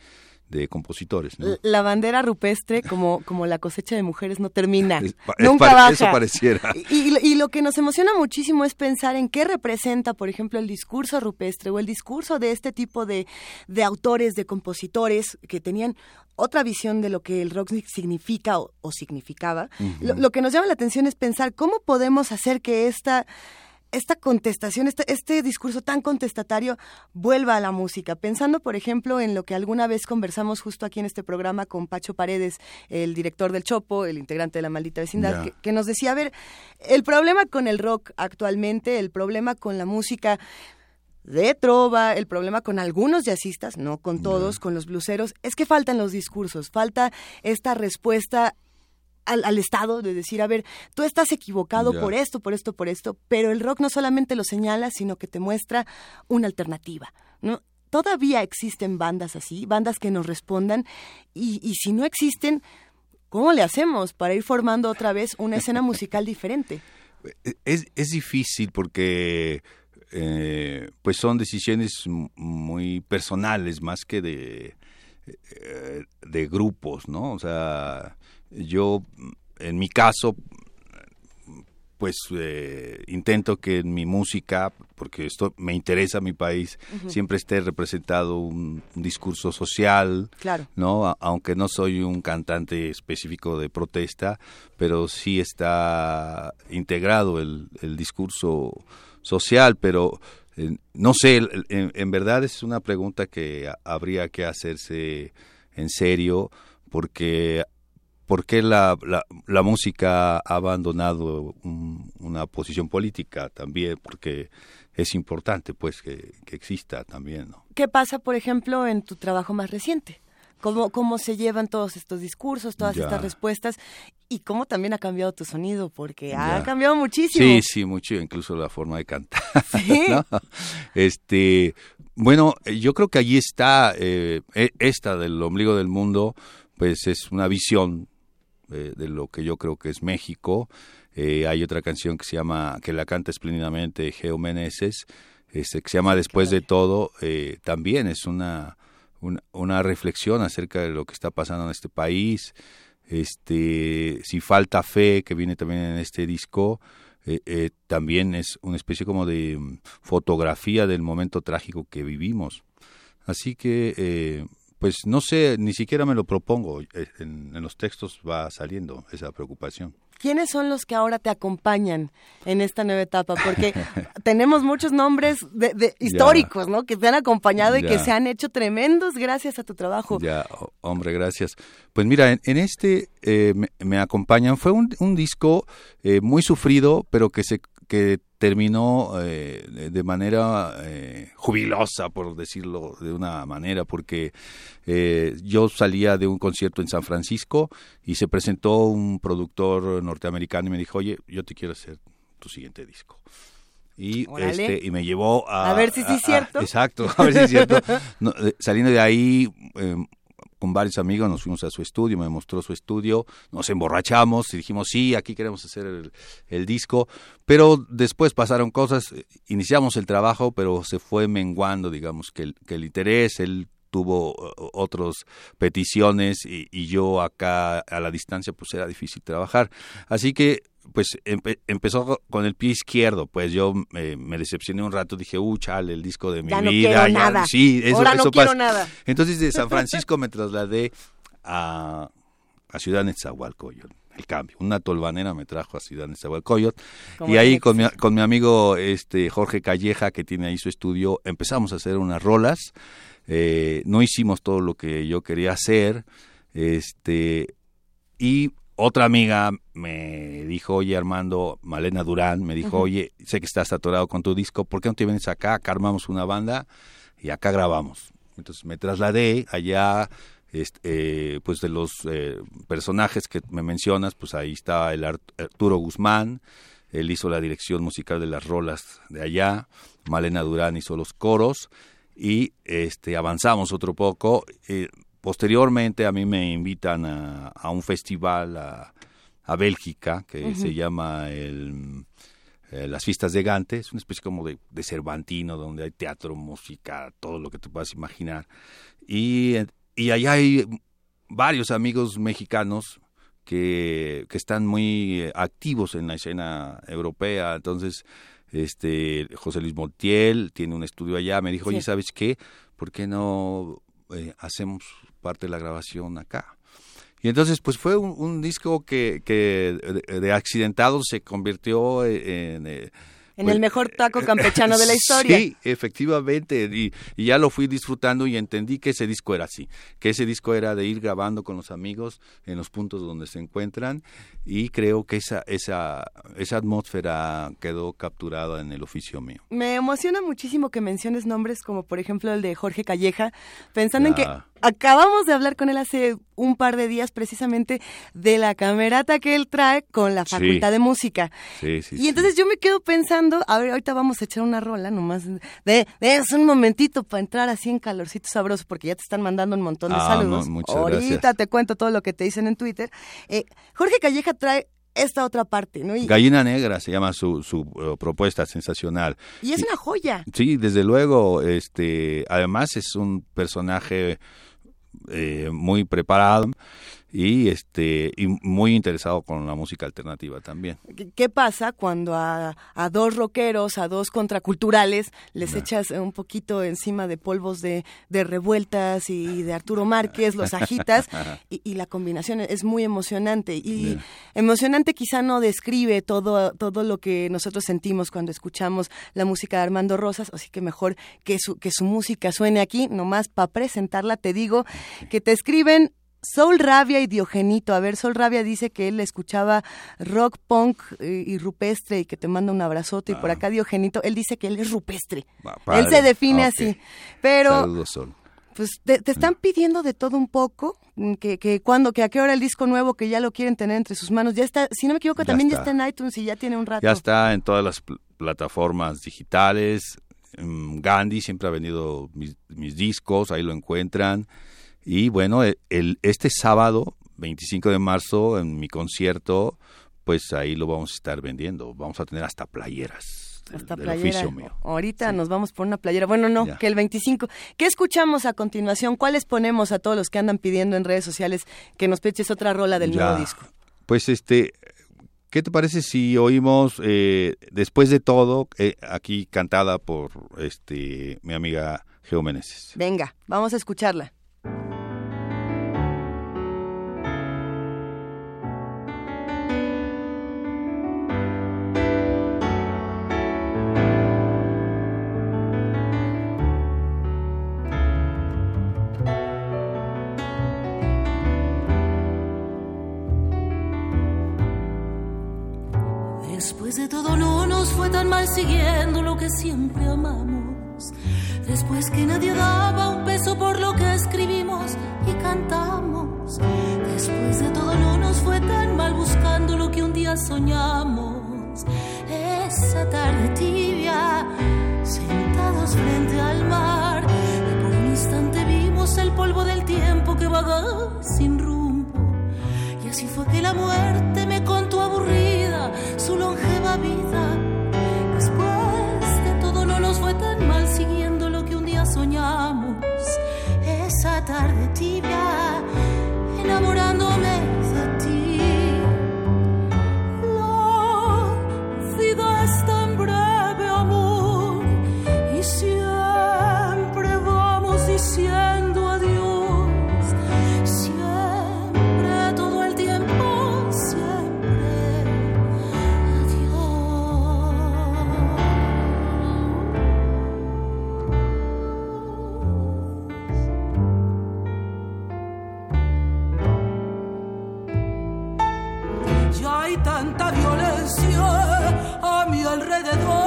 de compositores. La bandera rupestre, como, como la cosecha de mujeres, no termina. Nunca baja. Eso pareciera. Y, y, lo que nos emociona muchísimo es pensar en qué representa, por ejemplo, el discurso rupestre o el discurso de este tipo de, de autores, de compositores que tenían otra visión de lo que el rock significa o, significaba. lo que nos llama la atención es pensar cómo podemos hacer que esta esta contestación, este, este discurso tan contestatario vuelva a la música. Pensando, por ejemplo, en lo que alguna vez conversamos justo aquí en este programa con Pacho Paredes, el director del Chopo, el integrante de la maldita vecindad, que, nos decía, a ver, el problema con el rock actualmente, el problema con la música de trova, el problema con algunos jazzistas, no con todos, con los bluseros, es que faltan los discursos, falta esta respuesta al, Estado de decir, a ver, tú estás equivocado por esto, por esto, por esto, pero el rock no solamente lo señala, sino que te muestra una alternativa, ¿no? Todavía existen bandas así, bandas que nos respondan, y, y si no existen, ¿cómo le hacemos para ir formando otra vez una escena musical diferente? Es, es difícil porque eh, pues son decisiones muy personales más que de, eh, de grupos, ¿no? O sea, yo, en mi caso, pues eh, intento que en mi música, porque esto me interesa mi país, siempre esté representado un, discurso social, claro. ¿no? aunque no soy un cantante específico de protesta, pero sí está integrado el, discurso social, pero eh, no sé, en, verdad es una pregunta que habría que hacerse en serio, porque por qué la, la, música ha abandonado una posición política también, porque es importante pues que, exista también. ¿no? ¿Qué pasa, por ejemplo, en tu trabajo más reciente? ¿Cómo, cómo se llevan todos estos discursos, todas estas respuestas y cómo también ha cambiado tu sonido, porque ha cambiado muchísimo. Sí, sí, mucho, incluso la forma de cantar. ¿Sí? Este, bueno, yo creo que allí está eh, e, esta del ombligo del mundo, pues es una visión eh, de lo que yo creo que es México. Eh, hay otra canción que se llama, que la canta espléndidamente Geo Meneses, este, que se llama Después de todo, eh, también es una, una, reflexión acerca de lo que está pasando en este país. Este, si falta fe, que viene también en este disco, también es una especie como de mm, fotografía del momento trágico que vivimos. Así que pues no sé, ni siquiera me lo propongo. Eh, en, los textos va saliendo esa preocupación. ¿Quiénes son los que ahora te acompañan en esta nueva etapa? Porque tenemos muchos nombres de, históricos, ¿no? Que te han acompañado y que se han hecho tremendos gracias a tu trabajo. Ya, hombre, gracias. Pues mira, en, este eh, me, acompañan. Fue un, disco eh, muy sufrido, pero que se que terminó eh, de manera eh, jubilosa, por decirlo de una manera, porque eh, yo salía de un concierto en San Francisco y se presentó un productor norteamericano y me dijo, oye, yo te quiero hacer tu siguiente disco. Y, este, y me llevó a... A ver si sí es cierto. exacto, a ver si es cierto. saliendo de ahí, con varios amigos, nos fuimos a su estudio, me mostró su estudio, nos emborrachamos y dijimos, sí, aquí queremos hacer el, disco, pero después pasaron cosas, iniciamos el trabajo, pero se fue menguando, digamos, que el, que el interés, él tuvo otras peticiones y, y, yo acá a la distancia pues era difícil trabajar. Así que pues empezó con el pie izquierdo, pues yo me decepcioné un rato, dije, uh, chale, el disco de mi ya no vida. Quiero nada. Sí, eso, Ahora no quiero nada. Entonces de San Francisco me trasladé a, a Ciudad Netzahualcoyot, el cambio. Una tolvanera me trajo a Ciudad Netzahualcoyot y ahí con mi, con mi amigo este Jorge Calleja, que tiene ahí su estudio, empezamos a hacer unas rolas. Eh, no hicimos todo lo que yo quería hacer, este, y otra amiga me dijo, oye Armando, Malena Durán, me dijo, oye, sé que estás atorado con tu disco, ¿por qué no te vienes acá? Acá armamos una banda y acá grabamos. Entonces me trasladé allá, este, eh, pues de los eh, personajes que me mencionas, pues ahí estaba el Arturo Guzmán, él hizo la dirección musical de las rolas de allá, Malena Durán hizo los coros y este avanzamos otro poco. Eh, Posteriormente a mí me invitan a, un festival a, Bélgica que se llama el, eh, Las Fiestas de Gante, es una especie como de, Cervantino donde hay teatro, música, todo lo que te puedas imaginar. Y, y allá hay varios amigos mexicanos que, que están muy activos en la escena europea, entonces este José Luis Montiel tiene un estudio allá, me dijo, oye, ¿sabes qué? ¿Por qué no eh, hacemos parte de la grabación acá. Y entonces, pues fue un, disco que, que de, accidentado se convirtió en... Eh, en el pues, mejor taco campechano de la historia. Sí, efectivamente, y, ya lo fui disfrutando y entendí que ese disco era así, que ese disco era de ir grabando con los amigos en los puntos donde se encuentran y creo que esa, esa, esa atmósfera quedó capturada en el oficio mío. Me emociona muchísimo que menciones nombres como por ejemplo el de Jorge Calleja, pensando en que acabamos de hablar con él hace un par de días precisamente de la camerata que él trae con la Facultad de Música. Sí, sí, y entonces yo me quedo pensando, a ver, ahorita vamos a echar una rola nomás de, es un momentito para entrar así en calorcito sabroso porque ya te están mandando un montón de ah, saludos. ahorita te cuento todo lo que te dicen en Twitter. Eh, Jorge Calleja trae esta otra parte, ¿no? Gallina Negra se llama su, su uh, propuesta sensacional. Y es una joya. Sí, desde luego, este, además es un personaje eh, muy preparado y este y muy interesado con la música alternativa también. ¿Qué pasa cuando a, dos rockeros, a dos contraculturales les echas un poquito encima de polvos de, revueltas y de Arturo Márquez, los agitas y, la combinación es muy emocionante. Y emocionante quizá no describe todo todo lo que nosotros sentimos cuando escuchamos la música de Armando Rosas, así que mejor que su que su música suene aquí, nomás para presentarla te digo que te escriben Soul Rabia y Diogenito. A ver, Soul Rabia dice que él escuchaba rock, punk eh, y rupestre y que te manda un abrazote. Y por ah. acá Diogenito, él dice que él es rupestre. él se define así. Pero... Saludos, Sol. Pues te, están pidiendo de todo un poco, mm, que, que cuando, que a qué hora el disco nuevo, que ya lo quieren tener entre sus manos. Ya está, si no me equivoco, también ya está en iTunes y ya tiene un rato. Ya está en todas las plataformas digitales. Mm, Gandhi siempre ha venido mis, mis discos, ahí lo encuentran. Y bueno, e, el, este sábado, 25 de marzo, en mi concierto, pues ahí lo vamos a estar vendiendo. Vamos a tener hasta playeras. Hasta playeras. Ahorita nos vamos por una playera. Bueno, no, que el 25. ¿Qué escuchamos a continuación? ¿Cuáles ponemos a todos los que andan pidiendo en redes sociales que nos peches otra rola del nuevo disco? Pues este, ¿qué te parece si oímos eh, después de todo eh, aquí cantada por este mi amiga Geo Meneses? Venga, vamos a escucharla. Siempre amamos. Después que nadie daba un peso por lo que escribimos y cantamos. Después de todo no nos fue tan mal buscando lo que un día soñamos. Esa tarde tibia, sentados frente al mar, y por un instante vimos el polvo del tiempo que vaga sin rumbo. Y así fue que la muerte me contó aburrida su longeva vida. Tarde 的多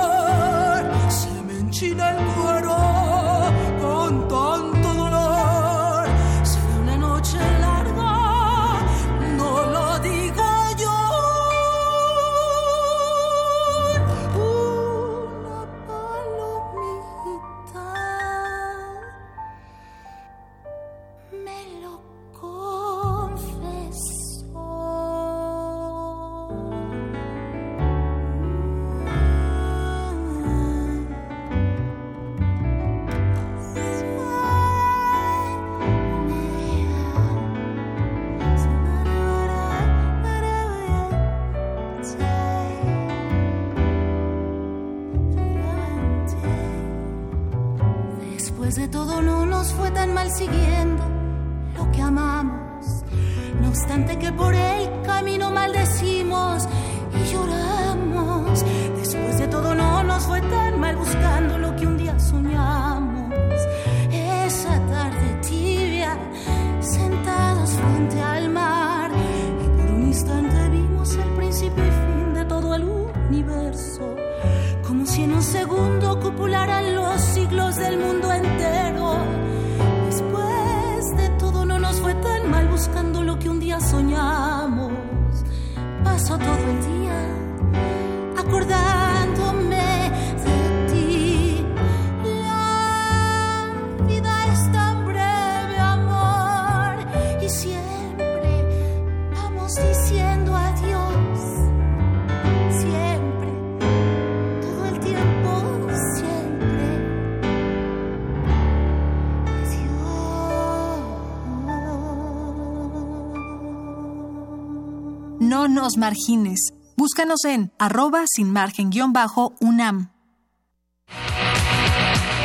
nos margines. Búscanos en arroba sin margen guion bajo UNAM.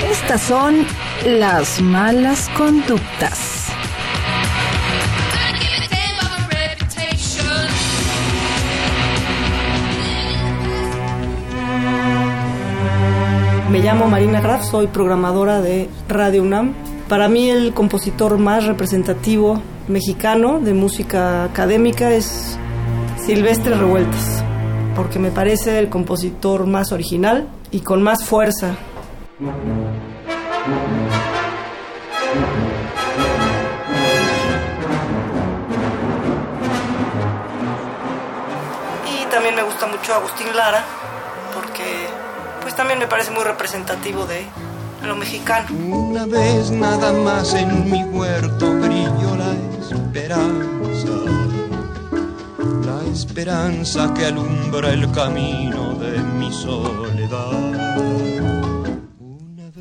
Estas son las malas conductas. Me llamo Marina Graf, soy programadora de Radio UNAM. Para mí el compositor más representativo mexicano de música académica es Silvestre Revueltas, porque me parece el compositor más original y con más fuerza. Y también me gusta mucho Agustín Lara, porque pues también me parece muy representativo de lo mexicano. Una vez nada más en mi huerto brilló la esperanza, esperanza que alumbra el camino de mi soledad.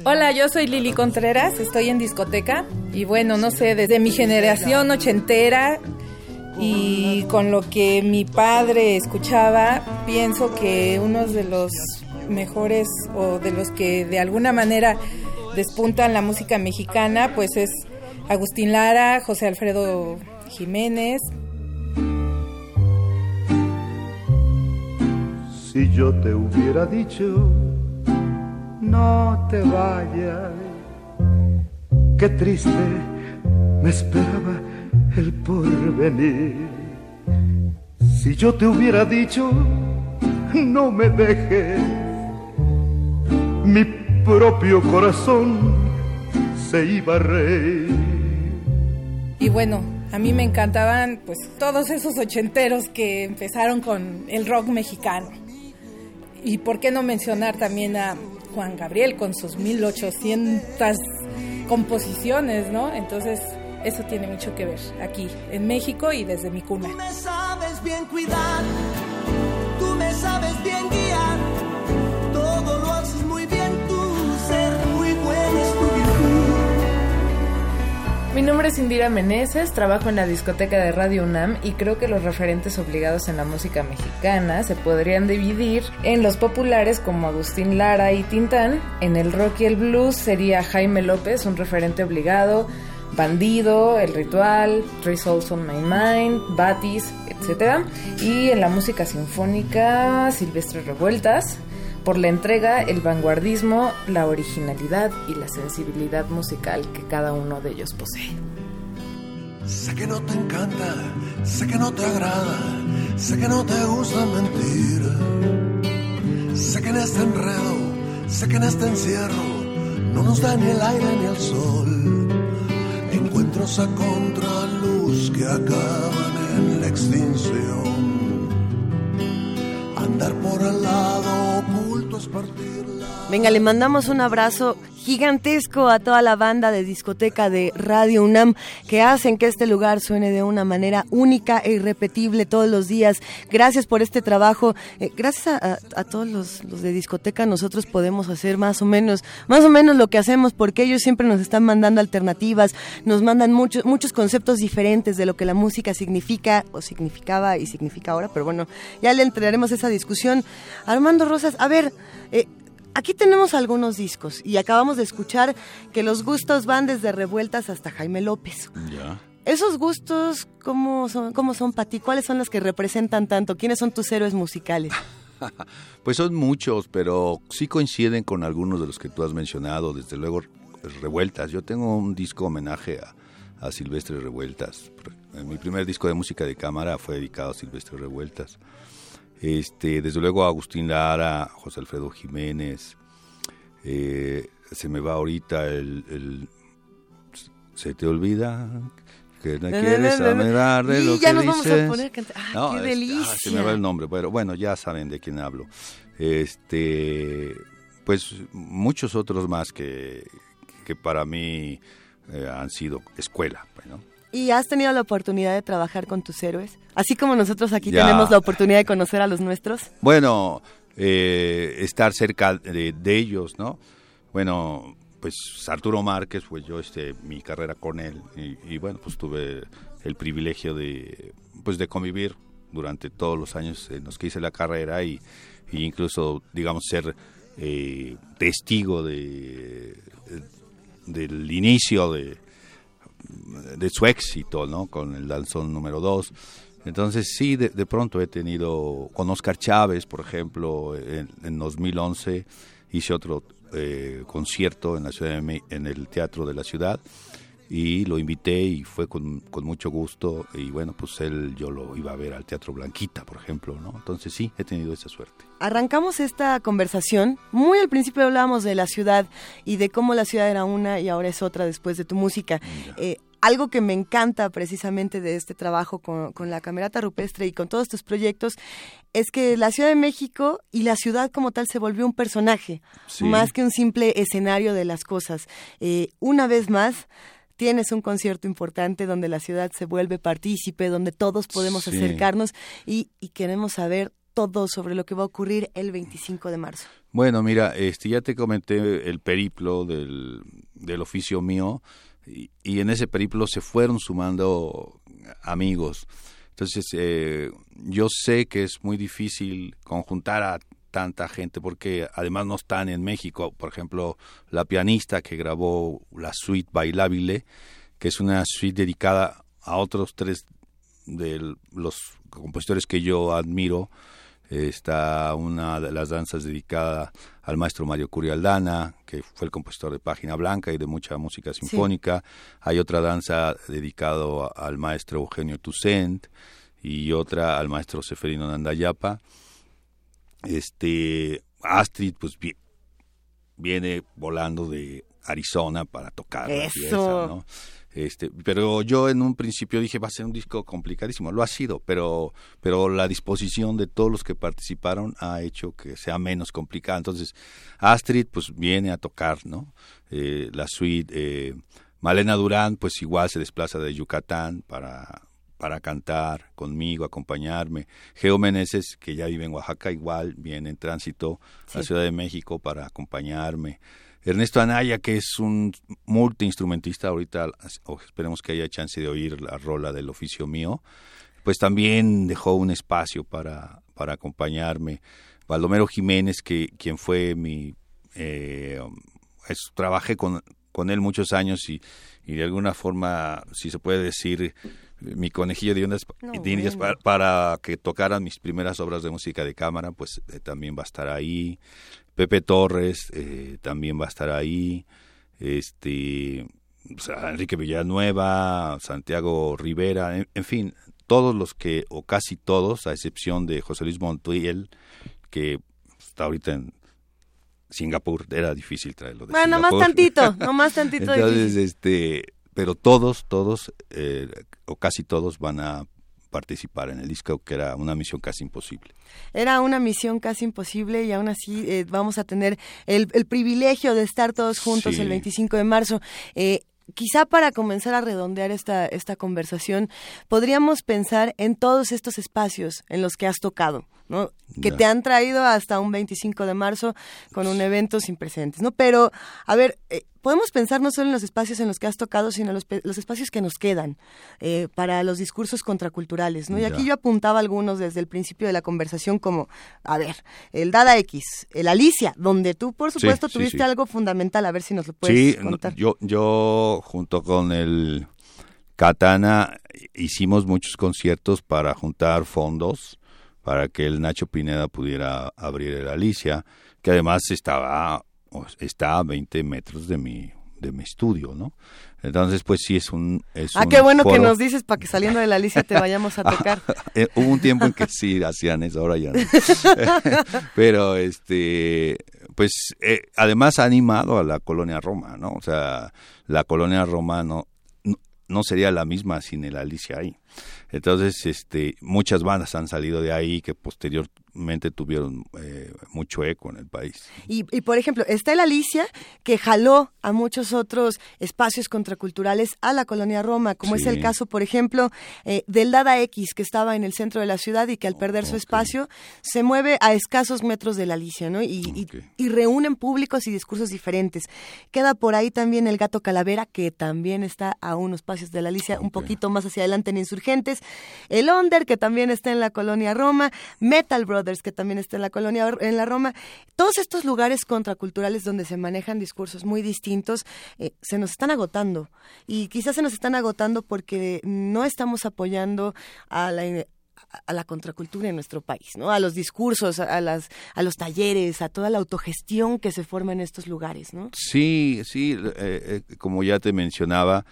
Hola, yo soy Lili Contreras, estoy en discoteca y bueno, no sé, desde mi generación ochentera y con lo que mi padre escuchaba, pienso que uno de los mejores o de los que de alguna manera despuntan la música mexicana, pues es Agustín Lara, José Alfredo Jiménez. Si yo te hubiera dicho, no te vayas, qué triste me esperaba el porvenir. Si yo te hubiera dicho, no me dejes, mi propio corazón se iba a reír. Y bueno, a mí me encantaban pues todos esos ochenteros que empezaron con el rock mexicano. Y por qué no mencionar también a Juan Gabriel con sus 1800 composiciones, ¿no? Entonces, eso tiene mucho que ver aquí en México y desde mi cuna. Tú me sabes bien cuidar, tú me sabes bien guiar, Mi nombre es Indira Meneses, trabajo en la discoteca de Radio UNAM y creo que los referentes obligados en la música mexicana se podrían dividir en los populares como Agustín Lara y Tintán, en el rock y el blues sería Jaime López, un referente obligado, Bandido, El Ritual, Three Souls on My Mind, Batis, etc. Y en la música sinfónica, Silvestre Revueltas, por la entrega, el vanguardismo, la originalidad y la sensibilidad musical que cada uno de ellos posee. Sé que no te encanta, sé que no te agrada, sé que no te gusta mentir. Sé que en este enredo, sé que en este encierro no nos da ni el aire ni el sol. Encuentros a contraluz que acaban en la extinción. Andar por al lado oculto es partir. Venga, le mandamos un abrazo gigantesco a toda la banda de discoteca de Radio UNAM que hacen que este lugar suene de una manera única e irrepetible todos los días. Gracias por este trabajo. Eh, gracias a, todos los, de discoteca nosotros podemos hacer más o menos, más o menos lo que hacemos porque ellos siempre nos están mandando alternativas, nos mandan muchos muchos conceptos diferentes de lo que la música significa o significaba y significa ahora, pero bueno, ya le entraremos a esa discusión. Armando Rosas, a ver, eh, Aquí tenemos algunos discos y acabamos de escuchar que los gustos van desde revueltas hasta Jaime López. Ya. ¿Esos gustos cómo son, cómo son para ti? ¿Cuáles son los que representan tanto? ¿Quiénes son tus héroes musicales? Pues son muchos, pero sí coinciden con algunos de los que tú has mencionado, desde luego Revueltas. Yo tengo un disco homenaje a, a Silvestre Revueltas. Mi primer disco de música de cámara fue dedicado a Silvestre Revueltas. Este, desde luego Agustín Lara, José Alfredo Jiménez. eh, se me va ahorita el, el- Se te olvida que no quieres saber de Y lo ya que nos vamos a dices. poner. ¡Ah, No, qué delicia! ah, se me va el nombre, pero bueno, ya saben de quién hablo. Este, pues muchos otros más que, que para mí eh, han sido escuela, pues, ¿no? ¿Y has tenido la oportunidad de trabajar con tus héroes? Así como nosotros aquí Ya. tenemos la oportunidad de conocer a los nuestros. Bueno, eh, estar cerca de, de ellos, ¿no? Bueno, pues Arturo Márquez, pues yo este, mi carrera con él y, y, bueno, pues tuve el privilegio de, pues de convivir durante todos los años en los que hice la carrera y, y incluso, digamos, ser eh, testigo de, del inicio de, de su éxito, ¿no? Con el danzón número 2. Entonces sí, de, pronto he tenido, con Oscar Chávez, por ejemplo, en, en 2011 hice otro eh, concierto en la ciudad de, en el Teatro de la Ciudad y lo invité y fue con, con, mucho gusto y bueno, pues él yo lo iba a ver al Teatro Blanquita, por ejemplo, ¿no? Entonces sí, he tenido esa suerte. Arrancamos esta conversación, muy al principio hablábamos de la ciudad y de cómo la ciudad era una y ahora es otra después de tu música. Eh, algo que me encanta precisamente de este trabajo con, con, la Camerata Rupestre y con todos estos proyectos es que la Ciudad de México y la ciudad como tal se volvió un personaje, sí. más que un simple escenario de las cosas. Eh, una vez más, tienes un concierto importante donde la ciudad se vuelve partícipe, donde todos podemos sí. acercarnos y, y, queremos saber todo sobre lo que va a ocurrir el 25 de marzo. Bueno, mira, este, ya te comenté el periplo del, del oficio mío y, y, en ese periplo se fueron sumando amigos. Entonces, eh, yo sé que es muy difícil conjuntar a tanta gente porque además no están en México. Por ejemplo, la pianista que grabó la suite bailable, que es una suite dedicada a otros tres de los compositores que yo admiro. Está una de las danzas dedicada al maestro Mario Curialdana, que fue el compositor de Página Blanca y de mucha música sinfónica. Sí. Hay otra danza dedicado al maestro Eugenio Toussaint y otra al maestro Seferino Nandayapa este Astrid pues viene volando de Arizona para tocar Eso. la pieza, ¿no? Este, pero yo en un principio dije va a ser un disco complicadísimo, lo ha sido, pero pero la disposición de todos los que participaron ha hecho que sea menos complicado. Entonces Astrid pues viene a tocar, ¿no? Eh, la suite eh, Malena Durán pues igual se desplaza de Yucatán para para cantar conmigo, acompañarme. Geo Meneses, que ya vive en Oaxaca, igual viene en tránsito sí. a la Ciudad de México para acompañarme. Ernesto Anaya, que es un multiinstrumentista, ahorita esperemos que haya chance de oír la rola del oficio mío, pues también dejó un espacio para, para acompañarme. Baldomero Jiménez, que quien fue mi... Eh, es, trabajé con, con él muchos años y, y de alguna forma, si se puede decir, mi conejillo de indias, no, bueno. para, para, que tocaran mis primeras obras de música de cámara, pues eh, también va a estar ahí. Pepe Torres eh, también va a estar ahí. Este, o sea, Enrique Villanueva, Santiago Rivera, en, en, fin, todos los que, o casi todos, a excepción de José Luis Montiel, que está ahorita en Singapur, era difícil traerlo. De bueno, Singapur. más tantito, no más tantito. Entonces, difícil. este, pero todos, todos, eh, o casi todos van a participar en el disco, que era una misión casi imposible. Era una misión casi imposible y aún así eh, vamos a tener el, el, privilegio de estar todos juntos sí. el 25 de marzo. Eh, quizá para comenzar a redondear esta, esta conversación, podríamos pensar en todos estos espacios en los que has tocado. ¿No? que te han traído hasta un 25 de marzo con un evento sin precedentes, ¿no? Pero, a ver, eh, podemos pensar no solo en los espacios en los que has tocado, sino los, los espacios que nos quedan eh, para los discursos contraculturales, ¿no? Y aquí yo apuntaba algunos desde el principio de la conversación como, a ver, el Dada X, el Alicia, donde tú, por supuesto, sí, tuviste sí, sí. algo fundamental, a ver si nos lo puedes contar. Sí, yo, yo junto con el Katana hicimos muchos conciertos para juntar fondos para que el Nacho Pineda pudiera abrir el Alicia, que además estaba está a 20 metros de mi de mi estudio, ¿no? Entonces, pues sí es un es Ah, qué bueno foro. que nos dices para que saliendo de la Alicia te vayamos a tocar. eh, hubo un tiempo en que sí hacían eso, ahora ya no. Pero este pues eh, además ha animado a la colonia Roma, ¿no? O sea, la colonia Roma no, no, sería la misma sin el Alicia ahí. Entonces, este, muchas bandas han salido de ahí que tuvieron eh, mucho eco en el país. Y, y, por ejemplo, está el Alicia, que jaló a muchos otros espacios contraculturales a la colonia Roma, como sí. es el caso, por ejemplo, eh, del Dada X, que estaba en el centro de la ciudad y que al perder su espacio se mueve a escasos metros del Alicia, ¿no? Y, okay. y, y reúnen públicos y discursos diferentes. Queda por ahí también el Gato Calavera, que también está a unos pasos de la Alicia, okay. un poquito más hacia adelante en Insurgentes el Onder, que también está en la colonia Roma, Metal Brothers, que también está en la colonia en la Roma, todos estos lugares contraculturales donde se manejan discursos muy distintos, eh, se nos están agotando. Y quizás se nos están agotando porque no estamos apoyando a la a la contracultura en nuestro país, ¿no? A los discursos, a, las, a los talleres, a toda la autogestión que se forma en estos lugares, ¿no? Sí, sí, eh, eh, como ya te mencionaba,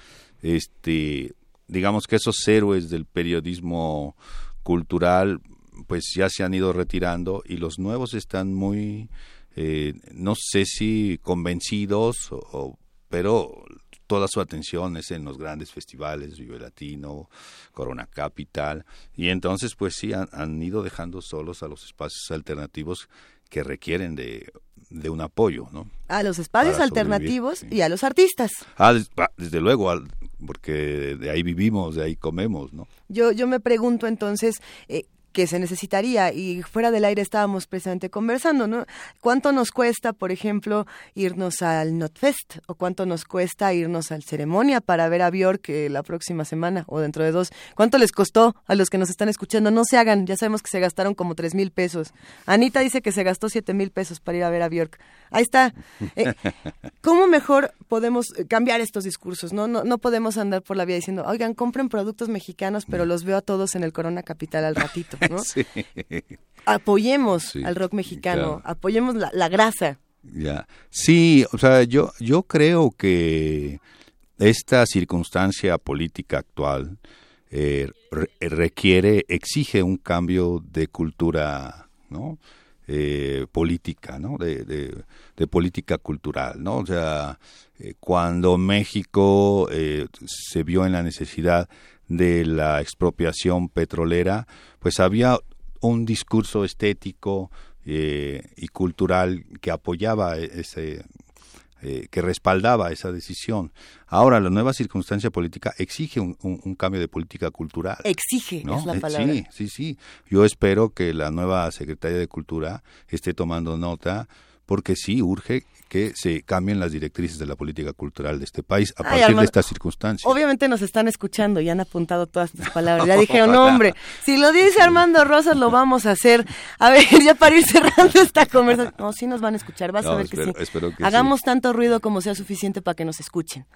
este, digamos que esos héroes del periodismo cultural, pues ya se han ido retirando y los nuevos están muy, eh, no sé si convencidos, o, pero toda su atención es en los grandes festivales, Vive Latino, Corona Capital, y entonces pues sí han, ido dejando solos a los espacios alternativos que requieren de, de un apoyo, ¿no? A los espacios alternativos y a los artistas. Ah, desde luego, porque de ahí vivimos, de ahí comemos, ¿no? Yo, yo me pregunto entonces, eh, que se necesitaría y fuera del aire estábamos precisamente conversando, ¿no? ¿Cuánto nos cuesta, por ejemplo, irnos al Notfest o cuánto nos cuesta irnos al ceremonia para ver a Bjork eh, la próxima semana o dentro de dos? ¿Cuánto les costó a los que nos están escuchando? No se hagan, ya sabemos que se gastaron como tres mil pesos. Anita dice que se gastó siete mil pesos para ir a ver a Bjork. Ahí está. Eh, ¿Cómo mejor podemos cambiar estos discursos? ¿no? No, no podemos andar por la vida diciendo, oigan, compren productos mexicanos, pero los veo a todos en el Corona Capital al ratito. Apoyemos al rock mexicano, apoyemos la, grasa. Ya. Sí, o sea, yo, yo creo que esta circunstancia política actual eh, requiere, exige un cambio de cultura, ¿no? Eh, política, ¿no? De, de, política cultural, ¿no? O sea, eh, cuando México se vio en la necesidad de la expropiación petrolera, pues había un discurso estético eh, y cultural que apoyaba ese, eh, que respaldaba esa decisión. Ahora, la nueva circunstancia política exige un, cambio de política cultural. Exige, ¿no? es la eh, palabra. Sí, sí, sí. Yo espero que la nueva Secretaría de Cultura esté tomando nota porque sí urge que se cambien las directrices de la política cultural de este país a partir de estas circunstancias. Obviamente nos están escuchando y han apuntado todas tus palabras. Ya dije, no, hombre, si lo dice Armando Rosas, lo vamos a hacer. A ver, ya para ir cerrando esta conversación. No, sí nos van a escuchar, vas a ver que sí. Hagamos tanto ruido como sea suficiente para que nos escuchen.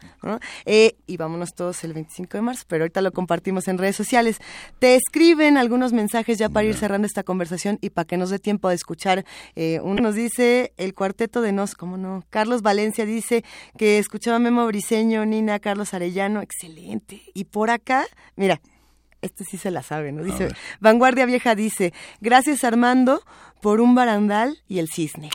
Eh, y vámonos todos el 25 de marzo, pero ahorita lo compartimos en redes sociales. Te escriben algunos mensajes ya para ir cerrando esta conversación y para que nos dé tiempo de escuchar. Eh, uno nos dice el cuarteto de Nos, ¿cómo no? Carlos Valencia dice que escuchaba Memo Briseño, Nina, Carlos Arellano, excelente. Y por acá, mira, este sí se la sabe, ¿no? Dice, Vanguardia Vieja dice, gracias Armando por un barandal y el cisne.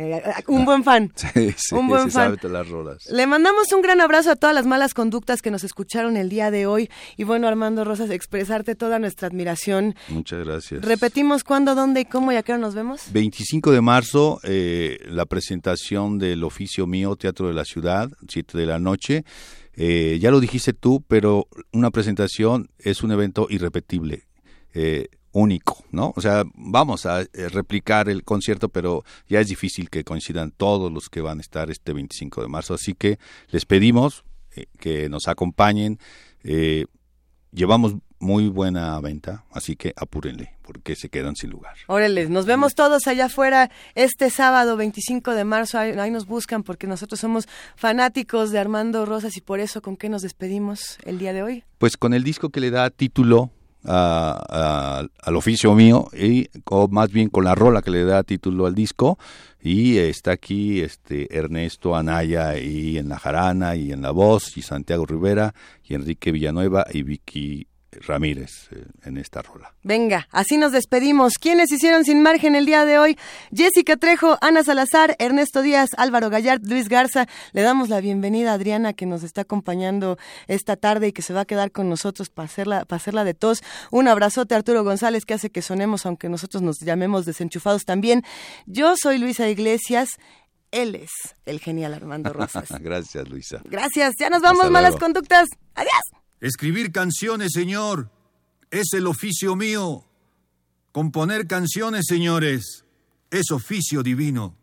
Eh, un buen fan. Sí, sí, un buen fan. las rolas. Le mandamos un gran abrazo a todas las malas conductas que nos escucharon el día de hoy. Y bueno, Armando Rosas, expresarte toda nuestra admiración. Muchas gracias. Repetimos cuándo, dónde y cómo y a qué hora nos vemos. 25 de marzo, eh, la presentación del oficio mío, Teatro de la Ciudad, 7 de la noche. Eh, ya lo dijiste tú, pero una presentación es un evento irrepetible. Eh, único, ¿no? O sea, vamos a eh, replicar el concierto, pero ya es difícil que coincidan todos los que van a estar este 25 de marzo, así que les pedimos eh, que nos acompañen. Eh, llevamos muy buena venta, así que apúrenle, porque se quedan sin lugar. Órale, nos vemos todos allá afuera este sábado 25 de marzo, ahí, ahí, nos buscan porque nosotros somos fanáticos de Armando Rosas y por eso, ¿con qué nos despedimos el día de hoy? Pues con el disco que le da título al oficio mío y más bien con la rola que le da título al disco. Y está aquí este Ernesto Anaya y en la jarana y en la voz y Santiago Rivera y Enrique Villanueva y Vicky Ramírez eh, en esta rola. Venga, así nos despedimos. ¿Quiénes hicieron sin margen el día de hoy? Jessica Trejo, Ana Salazar, Ernesto Díaz, Álvaro Gallard, Luis Garza. Le damos la bienvenida a Adriana que nos está acompañando esta tarde y que se va a quedar con nosotros para hacerla, para hacerla de tos. Un abrazote a Arturo González que hace que sonemos aunque nosotros nos llamemos desenchufados también. Yo soy Luisa Iglesias. Él es el genial Armando Rosas. Gracias, Luisa. Gracias. Ya nos vamos, malas conductas. Adiós. Escribir canciones, Señor, es el oficio mío. Componer canciones, señores, es oficio divino.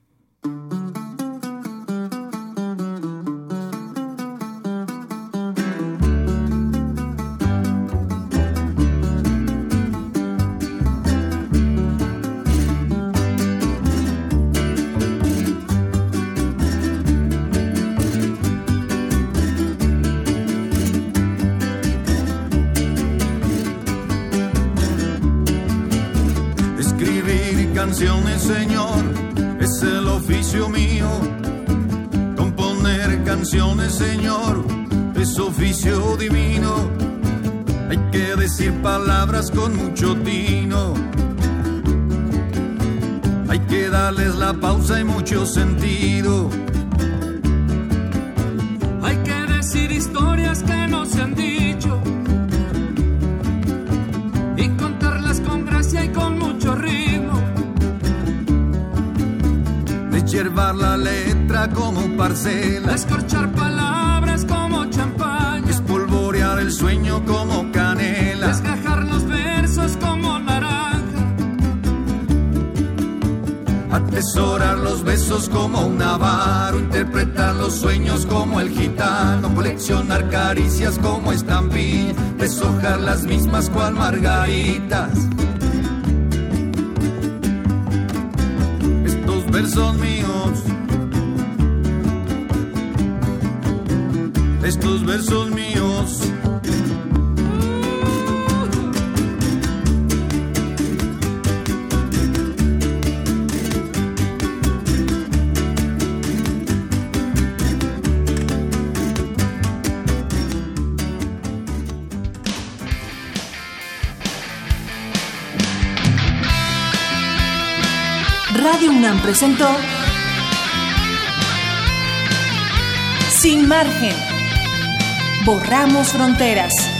Canciones, Señor, es el oficio mío. Componer canciones, Señor, es oficio divino. Hay que decir palabras con mucho tino. Hay que darles la pausa y mucho sentido. Llevar la letra como parcela. Escorchar palabras como champaña. Espolvorear el sueño como canela. Desgajar los versos como naranja. Atesorar los besos como un avaro. Interpretar los sueños como el gitano. Coleccionar caricias como estampillas. Deshojar las mismas cual margaritas. Versos míos. Estos versos míos. Presentó Sin margen. Borramos fronteras.